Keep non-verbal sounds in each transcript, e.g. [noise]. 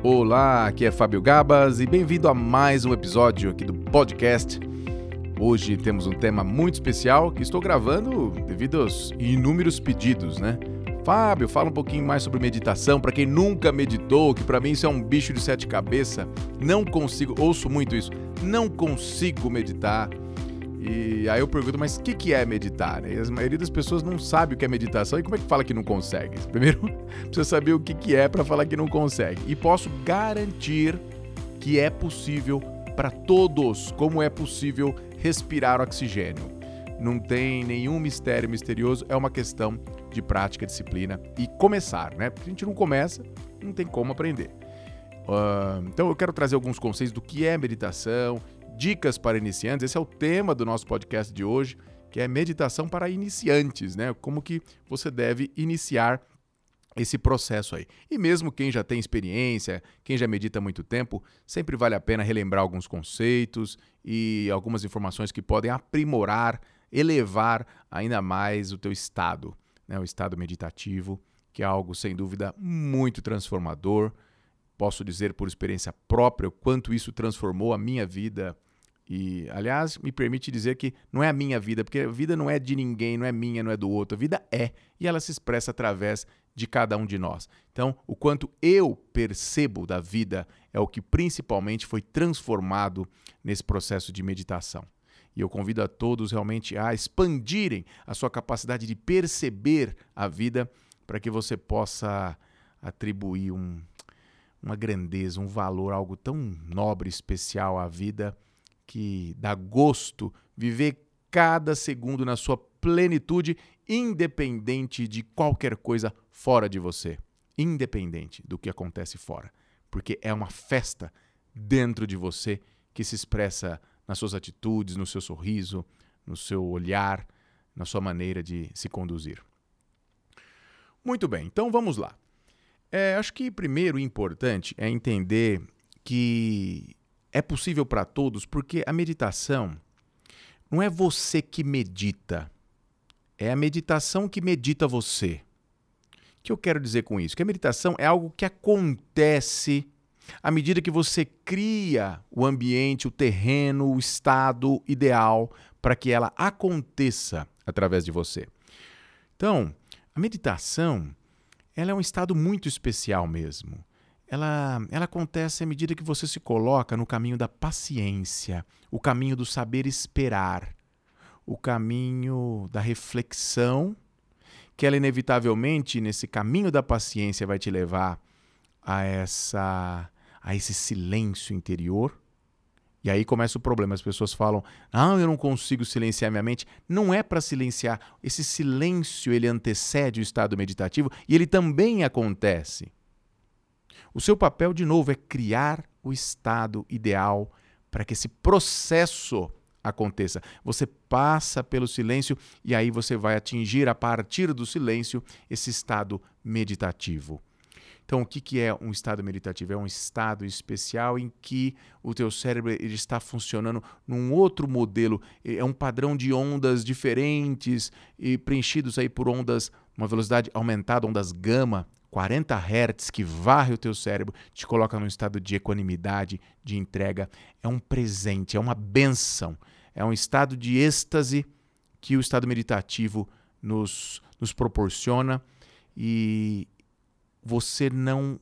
Olá, aqui é Fábio Gabas e bem-vindo a mais um episódio aqui do podcast. Hoje temos um tema muito especial que estou gravando devido aos inúmeros pedidos, né? Fábio, fala um pouquinho mais sobre meditação. Para quem nunca meditou, que para mim isso é um bicho de sete cabeças, não consigo, ouço muito isso, não consigo meditar. E aí eu pergunto, mas o que, que é meditar? E a maioria das pessoas não sabe o que é meditação e como é que fala que não consegue? [laughs] Primeiro, precisa saber o que, que é para falar que não consegue. E posso garantir que é possível para todos, como é possível respirar oxigênio. Não tem nenhum mistério misterioso, é uma questão de prática, disciplina e começar, né? Porque a gente não começa, não tem como aprender. Uh, então eu quero trazer alguns conceitos do que é meditação dicas para iniciantes. Esse é o tema do nosso podcast de hoje, que é meditação para iniciantes, né? Como que você deve iniciar esse processo aí. E mesmo quem já tem experiência, quem já medita há muito tempo, sempre vale a pena relembrar alguns conceitos e algumas informações que podem aprimorar, elevar ainda mais o teu estado, né? O estado meditativo, que é algo sem dúvida muito transformador. Posso dizer por experiência própria o quanto isso transformou a minha vida e, aliás, me permite dizer que não é a minha vida, porque a vida não é de ninguém, não é minha, não é do outro. A vida é, e ela se expressa através de cada um de nós. Então, o quanto eu percebo da vida é o que principalmente foi transformado nesse processo de meditação. E eu convido a todos realmente a expandirem a sua capacidade de perceber a vida para que você possa atribuir um, uma grandeza, um valor, algo tão nobre, especial à vida que dá gosto viver cada segundo na sua plenitude, independente de qualquer coisa fora de você. Independente do que acontece fora. Porque é uma festa dentro de você que se expressa nas suas atitudes, no seu sorriso, no seu olhar, na sua maneira de se conduzir. Muito bem, então vamos lá. É, acho que primeiro importante é entender que é possível para todos porque a meditação não é você que medita, é a meditação que medita você. O que eu quero dizer com isso? Que a meditação é algo que acontece à medida que você cria o ambiente, o terreno, o estado ideal para que ela aconteça através de você. Então, a meditação ela é um estado muito especial mesmo ela, ela acontece à medida que você se coloca no caminho da paciência, o caminho do saber esperar, o caminho da reflexão, que ela inevitavelmente nesse caminho da paciência vai te levar a essa a esse silêncio interior. E aí começa o problema. As pessoas falam: "Ah, eu não consigo silenciar minha mente". Não é para silenciar. Esse silêncio ele antecede o estado meditativo e ele também acontece. O seu papel, de novo, é criar o estado ideal para que esse processo aconteça. Você passa pelo silêncio e aí você vai atingir, a partir do silêncio, esse estado meditativo. Então, o que, é um estado meditativo? É um estado especial em que o teu cérebro ele está funcionando num outro modelo, é um padrão de ondas diferentes e preenchidos aí por ondas, uma velocidade aumentada, ondas gama, 40 Hz que varre o teu cérebro, te coloca num estado de equanimidade, de entrega. É um presente, é uma benção, é um estado de êxtase que o estado meditativo nos, nos proporciona e você não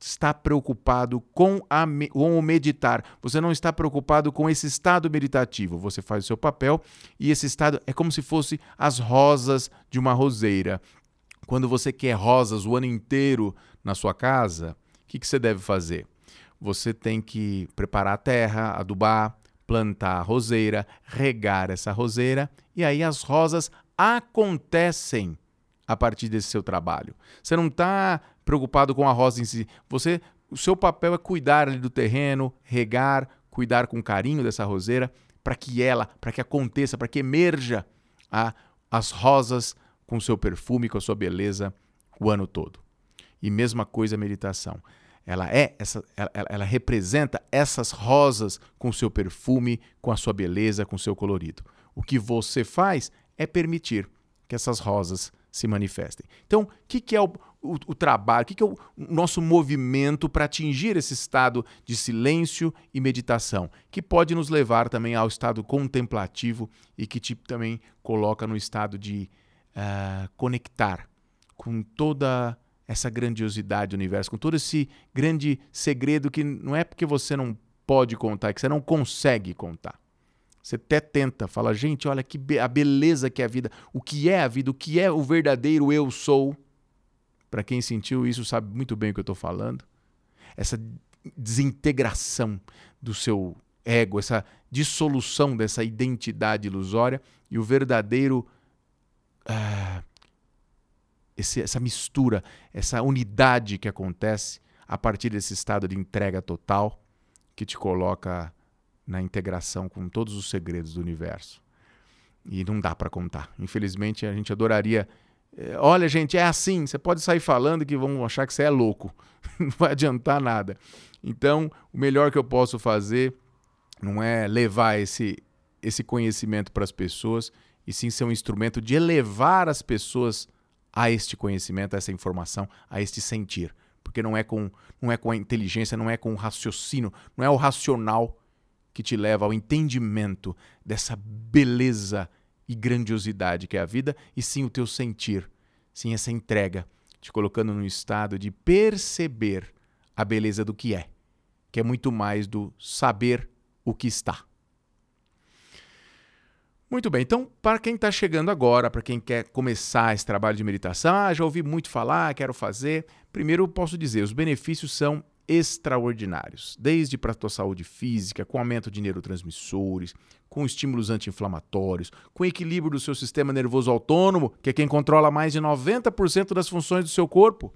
está preocupado com, a, com o meditar, você não está preocupado com esse estado meditativo. Você faz o seu papel e esse estado é como se fosse as rosas de uma roseira. Quando você quer rosas o ano inteiro na sua casa, o que, que você deve fazer? Você tem que preparar a terra, adubar, plantar a roseira, regar essa roseira e aí as rosas acontecem a partir desse seu trabalho. Você não está preocupado com a rosa em si. Você, o seu papel é cuidar ali do terreno, regar, cuidar com carinho dessa roseira para que ela, para que aconteça, para que emerja a, as rosas com seu perfume, com a sua beleza o ano todo. E mesma coisa a meditação. Ela é essa, ela, ela representa essas rosas com seu perfume, com a sua beleza, com seu colorido. O que você faz é permitir que essas rosas se manifestem. Então, o que, que, é o, o, o trabalho, o que, que é o nosso movimento para atingir esse estado de silêncio e meditação, que pode nos levar também ao estado contemplativo e que te também coloca no estado de uh, conectar com toda essa grandiosidade do universo, com todo esse grande segredo que não é porque você não pode contar, é que você não consegue contar. Você até tenta, fala, gente, olha que be a beleza que é a vida, o que é a vida, o que é o verdadeiro eu sou. Para quem sentiu isso, sabe muito bem o que eu estou falando. Essa desintegração do seu ego, essa dissolução dessa identidade ilusória e o verdadeiro. Uh, esse, essa mistura, essa unidade que acontece a partir desse estado de entrega total que te coloca na integração com todos os segredos do universo. E não dá para contar. Infelizmente, a gente adoraria. Eh, olha, gente, é assim. Você pode sair falando que vão achar que você é louco. [laughs] não vai adiantar nada. Então, o melhor que eu posso fazer não é levar esse, esse conhecimento para as pessoas, e sim ser um instrumento de elevar as pessoas a este conhecimento, a essa informação, a este sentir. Porque não é com, não é com a inteligência, não é com o raciocínio, não é o racional que te leva ao entendimento dessa beleza e grandiosidade que é a vida, e sim o teu sentir, sim essa entrega, te colocando num estado de perceber a beleza do que é, que é muito mais do saber o que está. Muito bem, então, para quem está chegando agora, para quem quer começar esse trabalho de meditação, ah, já ouvi muito falar, quero fazer. Primeiro, posso dizer, os benefícios são extraordinários, desde para a tua saúde física, com aumento de neurotransmissores, com estímulos anti-inflamatórios, com equilíbrio do seu sistema nervoso autônomo, que é quem controla mais de 90% das funções do seu corpo.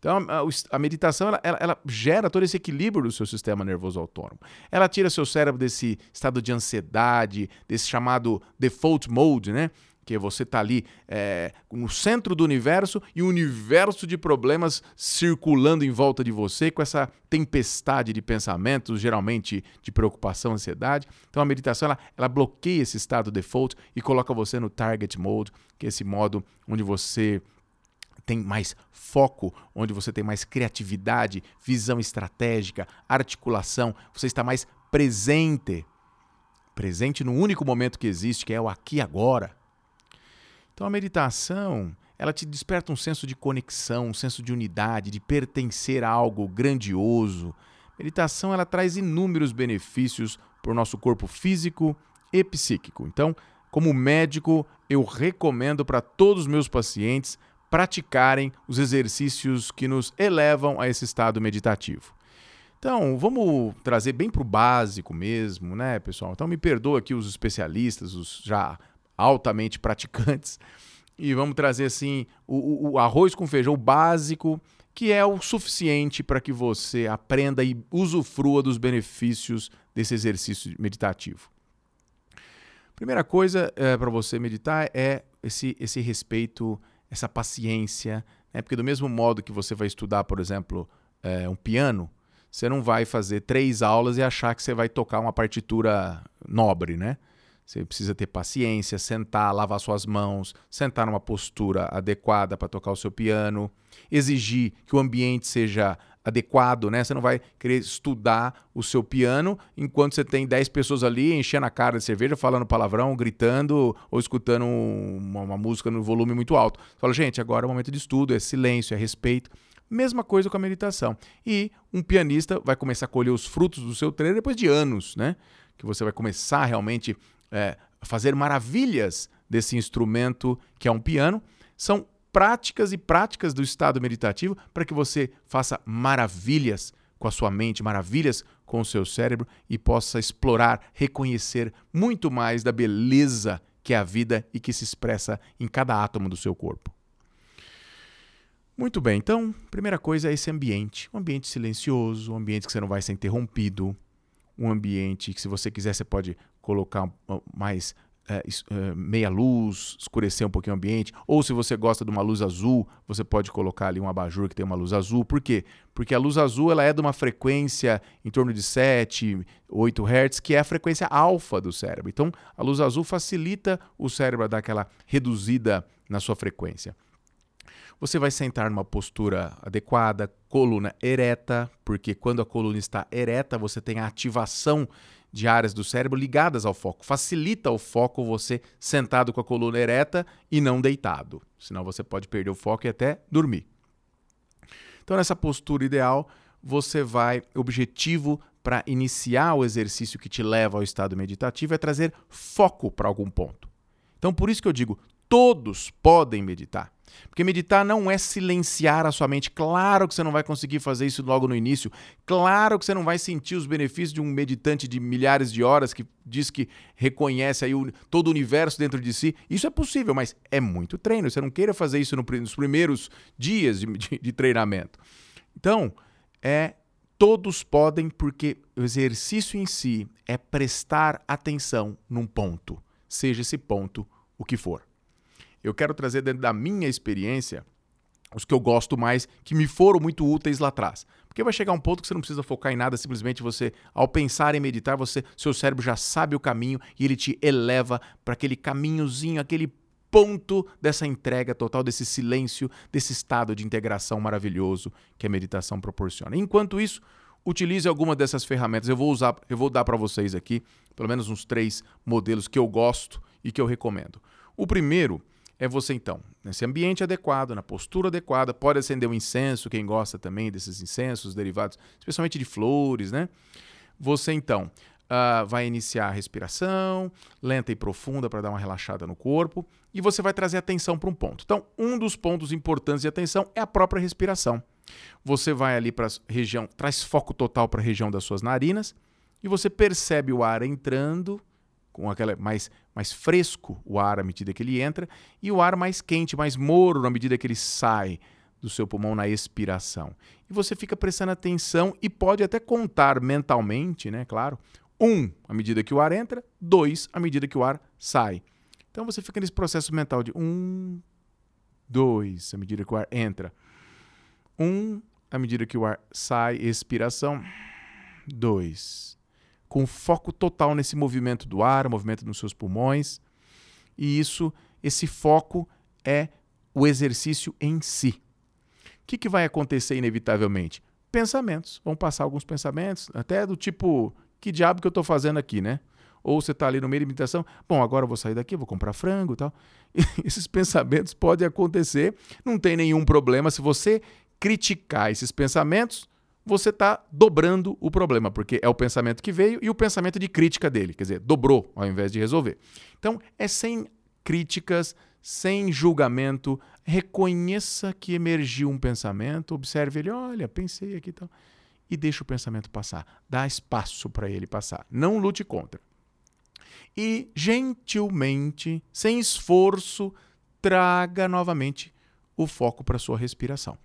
Então, a, a meditação ela, ela, ela, gera todo esse equilíbrio do seu sistema nervoso autônomo. Ela tira seu cérebro desse estado de ansiedade, desse chamado default mode, né? porque você está ali é, no centro do universo e o um universo de problemas circulando em volta de você com essa tempestade de pensamentos, geralmente de preocupação, ansiedade. Então a meditação ela, ela bloqueia esse estado default e coloca você no target mode, que é esse modo onde você tem mais foco, onde você tem mais criatividade, visão estratégica, articulação, você está mais presente. Presente no único momento que existe, que é o aqui e agora. Então a meditação, ela te desperta um senso de conexão, um senso de unidade, de pertencer a algo grandioso. Meditação ela traz inúmeros benefícios para o nosso corpo físico e psíquico. Então, como médico, eu recomendo para todos os meus pacientes praticarem os exercícios que nos elevam a esse estado meditativo. Então, vamos trazer bem para o básico mesmo, né, pessoal? Então, me perdoa aqui os especialistas, os já altamente praticantes. E vamos trazer assim o, o arroz com feijão básico, que é o suficiente para que você aprenda e usufrua dos benefícios desse exercício meditativo. Primeira coisa é, para você meditar é esse, esse respeito, essa paciência, né? porque do mesmo modo que você vai estudar, por exemplo, é, um piano, você não vai fazer três aulas e achar que você vai tocar uma partitura nobre, né? Você precisa ter paciência, sentar, lavar suas mãos, sentar numa postura adequada para tocar o seu piano, exigir que o ambiente seja adequado, né? Você não vai querer estudar o seu piano enquanto você tem 10 pessoas ali enchendo a cara de cerveja, falando palavrão, gritando ou escutando uma, uma música no volume muito alto. Você fala, gente, agora é o momento de estudo, é silêncio, é respeito. Mesma coisa com a meditação. E um pianista vai começar a colher os frutos do seu treino depois de anos, né? Que você vai começar realmente é, fazer maravilhas desse instrumento que é um piano. São práticas e práticas do estado meditativo para que você faça maravilhas com a sua mente, maravilhas com o seu cérebro e possa explorar, reconhecer muito mais da beleza que é a vida e que se expressa em cada átomo do seu corpo. Muito bem, então, primeira coisa é esse ambiente, um ambiente silencioso, um ambiente que você não vai ser interrompido, um ambiente que, se você quiser, você pode colocar mais é, é, meia luz, escurecer um pouquinho o ambiente. Ou se você gosta de uma luz azul, você pode colocar ali um abajur que tem uma luz azul. Por quê? Porque a luz azul ela é de uma frequência em torno de 7, 8 Hz, que é a frequência alfa do cérebro. Então, a luz azul facilita o cérebro a dar aquela reduzida na sua frequência. Você vai sentar numa postura adequada, coluna ereta, porque quando a coluna está ereta, você tem a ativação de áreas do cérebro ligadas ao foco. Facilita o foco você sentado com a coluna ereta e não deitado. Senão você pode perder o foco e até dormir. Então, nessa postura ideal, você vai. Objetivo para iniciar o exercício que te leva ao estado meditativo é trazer foco para algum ponto. Então, por isso que eu digo: todos podem meditar. Porque meditar não é silenciar a sua mente. Claro que você não vai conseguir fazer isso logo no início. Claro que você não vai sentir os benefícios de um meditante de milhares de horas que diz que reconhece aí o, todo o universo dentro de si. Isso é possível, mas é muito treino. Você não queira fazer isso no, nos primeiros dias de, de, de treinamento. Então, é todos podem, porque o exercício em si é prestar atenção num ponto, seja esse ponto o que for eu quero trazer dentro da minha experiência os que eu gosto mais, que me foram muito úteis lá atrás. Porque vai chegar um ponto que você não precisa focar em nada, simplesmente você, ao pensar em meditar, você, seu cérebro já sabe o caminho e ele te eleva para aquele caminhozinho, aquele ponto dessa entrega total, desse silêncio, desse estado de integração maravilhoso que a meditação proporciona. Enquanto isso, utilize alguma dessas ferramentas. Eu vou usar, eu vou dar para vocês aqui, pelo menos uns três modelos que eu gosto e que eu recomendo. O primeiro é você então, nesse ambiente adequado, na postura adequada, pode acender um incenso, quem gosta também desses incensos derivados, especialmente de flores, né? Você então uh, vai iniciar a respiração lenta e profunda para dar uma relaxada no corpo e você vai trazer atenção para um ponto. Então, um dos pontos importantes de atenção é a própria respiração. Você vai ali para a região, traz foco total para a região das suas narinas e você percebe o ar entrando com aquela mais, mais fresco o ar à medida que ele entra e o ar mais quente, mais morno à medida que ele sai do seu pulmão na expiração. E você fica prestando atenção e pode até contar mentalmente, né, claro, um à medida que o ar entra, dois à medida que o ar sai. Então você fica nesse processo mental de um, dois à medida que o ar entra, um à medida que o ar sai, expiração, dois com foco total nesse movimento do ar, movimento nos seus pulmões. E isso, esse foco é o exercício em si. O que, que vai acontecer inevitavelmente? Pensamentos. Vão passar alguns pensamentos, até do tipo, que diabo que eu estou fazendo aqui, né? Ou você está ali no meio da meditação, bom, agora eu vou sair daqui, vou comprar frango e tal. [laughs] Esses pensamentos podem acontecer, não tem nenhum problema. Se você criticar esses pensamentos, você está dobrando o problema, porque é o pensamento que veio e o pensamento de crítica dele, quer dizer, dobrou ao invés de resolver. Então, é sem críticas, sem julgamento, reconheça que emergiu um pensamento, observe ele, olha, pensei aqui e tal, e deixa o pensamento passar, dá espaço para ele passar, não lute contra. E gentilmente, sem esforço, traga novamente o foco para sua respiração.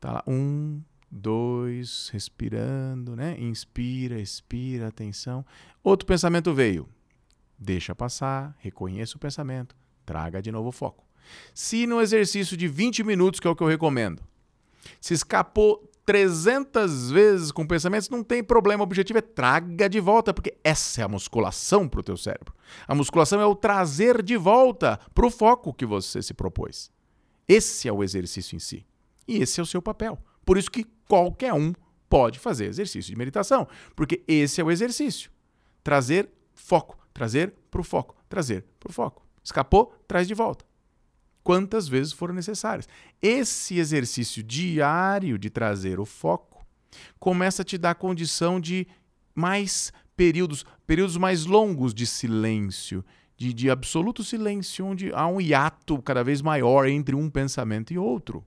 Tá lá, um, dois, respirando, né? Inspira, expira, atenção. Outro pensamento veio. Deixa passar, reconheça o pensamento, traga de novo o foco. Se no exercício de 20 minutos, que é o que eu recomendo, se escapou 300 vezes com pensamentos, não tem problema. O objetivo é traga de volta, porque essa é a musculação para o teu cérebro. A musculação é o trazer de volta para o foco que você se propôs. Esse é o exercício em si. E esse é o seu papel. Por isso que qualquer um pode fazer exercício de meditação, porque esse é o exercício. Trazer foco, trazer para o foco, trazer para o foco. Escapou, traz de volta. Quantas vezes foram necessárias. Esse exercício diário de trazer o foco começa a te dar condição de mais períodos, períodos mais longos de silêncio, de, de absoluto silêncio, onde há um hiato cada vez maior entre um pensamento e outro.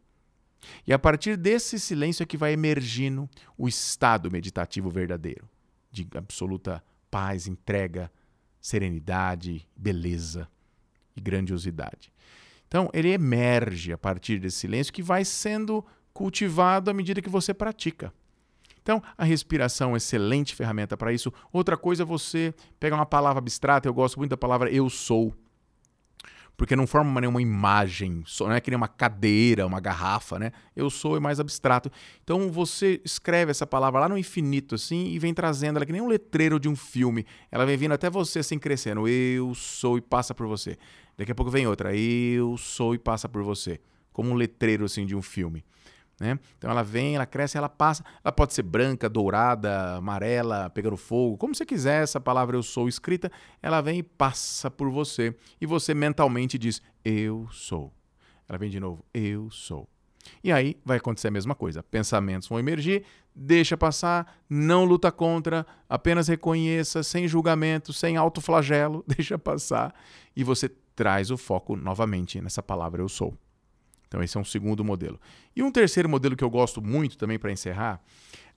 E a partir desse silêncio é que vai emergindo o estado meditativo verdadeiro, de absoluta paz, entrega, serenidade, beleza e grandiosidade. Então, ele emerge a partir desse silêncio que vai sendo cultivado à medida que você pratica. Então, a respiração é uma excelente ferramenta para isso. Outra coisa é você pegar uma palavra abstrata, eu gosto muito da palavra eu sou porque não forma nenhuma imagem, não é que nem uma cadeira, uma garrafa, né? Eu sou é mais abstrato. Então você escreve essa palavra lá no infinito, assim, e vem trazendo ela que nem um letreiro de um filme. Ela vem vindo até você, assim, crescendo. Eu sou e passa por você. Daqui a pouco vem outra. Eu sou e passa por você. como um letreiro assim de um filme. Né? Então ela vem, ela cresce, ela passa. Ela pode ser branca, dourada, amarela, pegando fogo, como você quiser. Essa palavra eu sou escrita, ela vem e passa por você. E você mentalmente diz: Eu sou. Ela vem de novo: Eu sou. E aí vai acontecer a mesma coisa. Pensamentos vão emergir, deixa passar, não luta contra, apenas reconheça, sem julgamento, sem autoflagelo, [laughs] deixa passar. E você traz o foco novamente nessa palavra eu sou. Então, esse é um segundo modelo. E um terceiro modelo que eu gosto muito também para encerrar,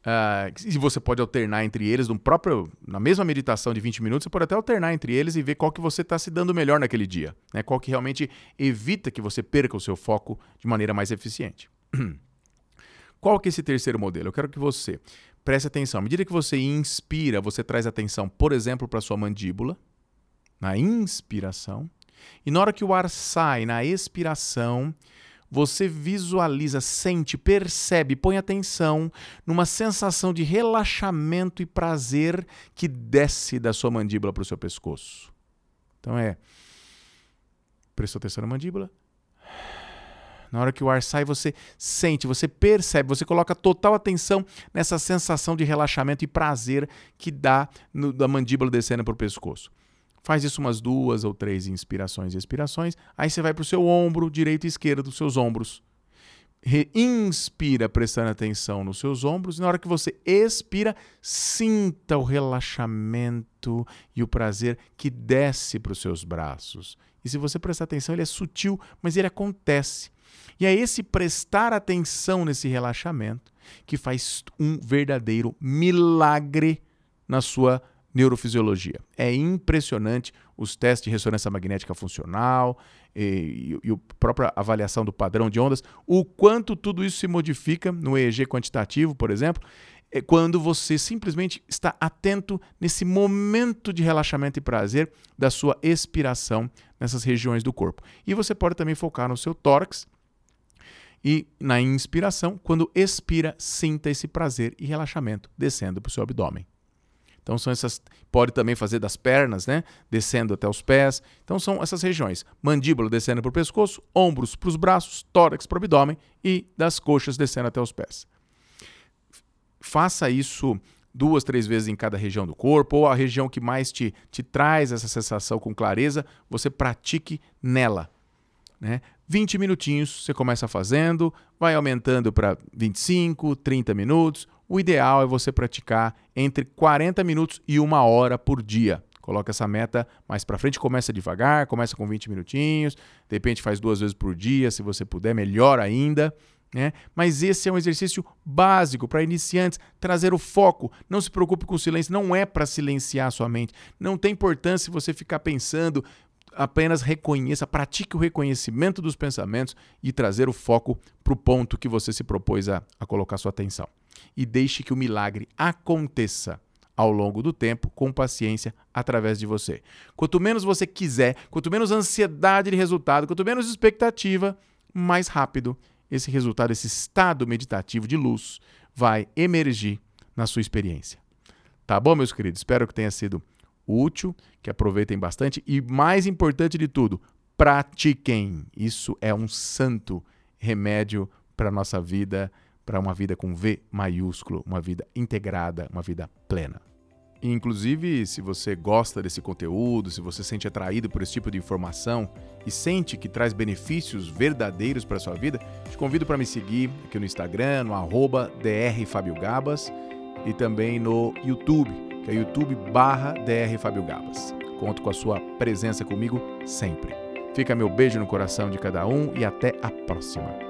uh, e você pode alternar entre eles, no próprio, na mesma meditação de 20 minutos, você pode até alternar entre eles e ver qual que você está se dando melhor naquele dia. Né? Qual que realmente evita que você perca o seu foco de maneira mais eficiente. [clears throat] Qual que é esse terceiro modelo? Eu quero que você preste atenção. À medida que você inspira, você traz atenção, por exemplo, para sua mandíbula, na inspiração. E na hora que o ar sai, na expiração, você visualiza, sente, percebe, põe atenção numa sensação de relaxamento e prazer que desce da sua mandíbula para o seu pescoço. Então é. Prestou atenção na mandíbula? Na hora que o ar sai, você sente, você percebe, você coloca total atenção nessa sensação de relaxamento e prazer que dá no, da mandíbula descendo para o pescoço. Faz isso umas duas ou três inspirações e expirações. Aí você vai para o seu ombro direito e esquerdo dos seus ombros. Inspira prestando atenção nos seus ombros. E na hora que você expira, sinta o relaxamento e o prazer que desce para os seus braços. E se você prestar atenção, ele é sutil, mas ele acontece. E é esse prestar atenção nesse relaxamento que faz um verdadeiro milagre na sua neurofisiologia. É impressionante os testes de ressonância magnética funcional e, e, e, a própria avaliação do padrão de ondas, o quanto tudo isso se modifica no EEG quantitativo, por exemplo, é quando você simplesmente está atento nesse momento de relaxamento e prazer da sua expiração nessas regiões do corpo. E você pode também focar no seu tórax e na inspiração, quando expira, sinta esse prazer e relaxamento descendo para o seu abdômen. Então são essas, pode também fazer das pernas, né, descendo até os pés. Então são essas regiões: mandíbula descendo para o pescoço, ombros para os braços, tórax para o abdômen e das coxas descendo até os pés. Faça isso duas, três vezes em cada região do corpo, ou a região que mais te, te traz essa sensação com clareza, você pratique nela. Né? 20 minutinhos você começa fazendo, vai aumentando para 25, 30 minutos, o ideal é você praticar entre 40 minutos e uma hora por dia. Coloca essa meta mais para frente, começa devagar, começa com 20 minutinhos, de repente faz duas vezes por dia, se você puder, melhor ainda. Né? Mas esse é um exercício básico para iniciantes, trazer o foco. Não se preocupe com o silêncio, não é para silenciar a sua mente. Não tem importância você ficar pensando, apenas reconheça, pratique o reconhecimento dos pensamentos e trazer o foco para o ponto que você se propôs a, a colocar sua atenção e deixe que o milagre aconteça ao longo do tempo, com paciência, através de você. Quanto menos você quiser, quanto menos ansiedade de resultado, quanto menos expectativa, mais rápido esse resultado, esse estado meditativo de luz vai emergir na sua experiência. Tá bom, meus queridos? Espero que tenha sido útil, que aproveitem bastante e, mais importante de tudo, pratiquem. Isso é um santo remédio para a nossa vida para uma vida com V maiúsculo, uma vida integrada, uma vida plena. Inclusive, se você gosta desse conteúdo, se você se sente atraído por esse tipo de informação e sente que traz benefícios verdadeiros para sua vida, te convido para me seguir aqui no Instagram, no arroba drfabiogabas e também no YouTube, que é youtube barra drfabiogabas. Conto com a sua presença comigo sempre. Fica meu beijo no coração de cada um e até a próxima.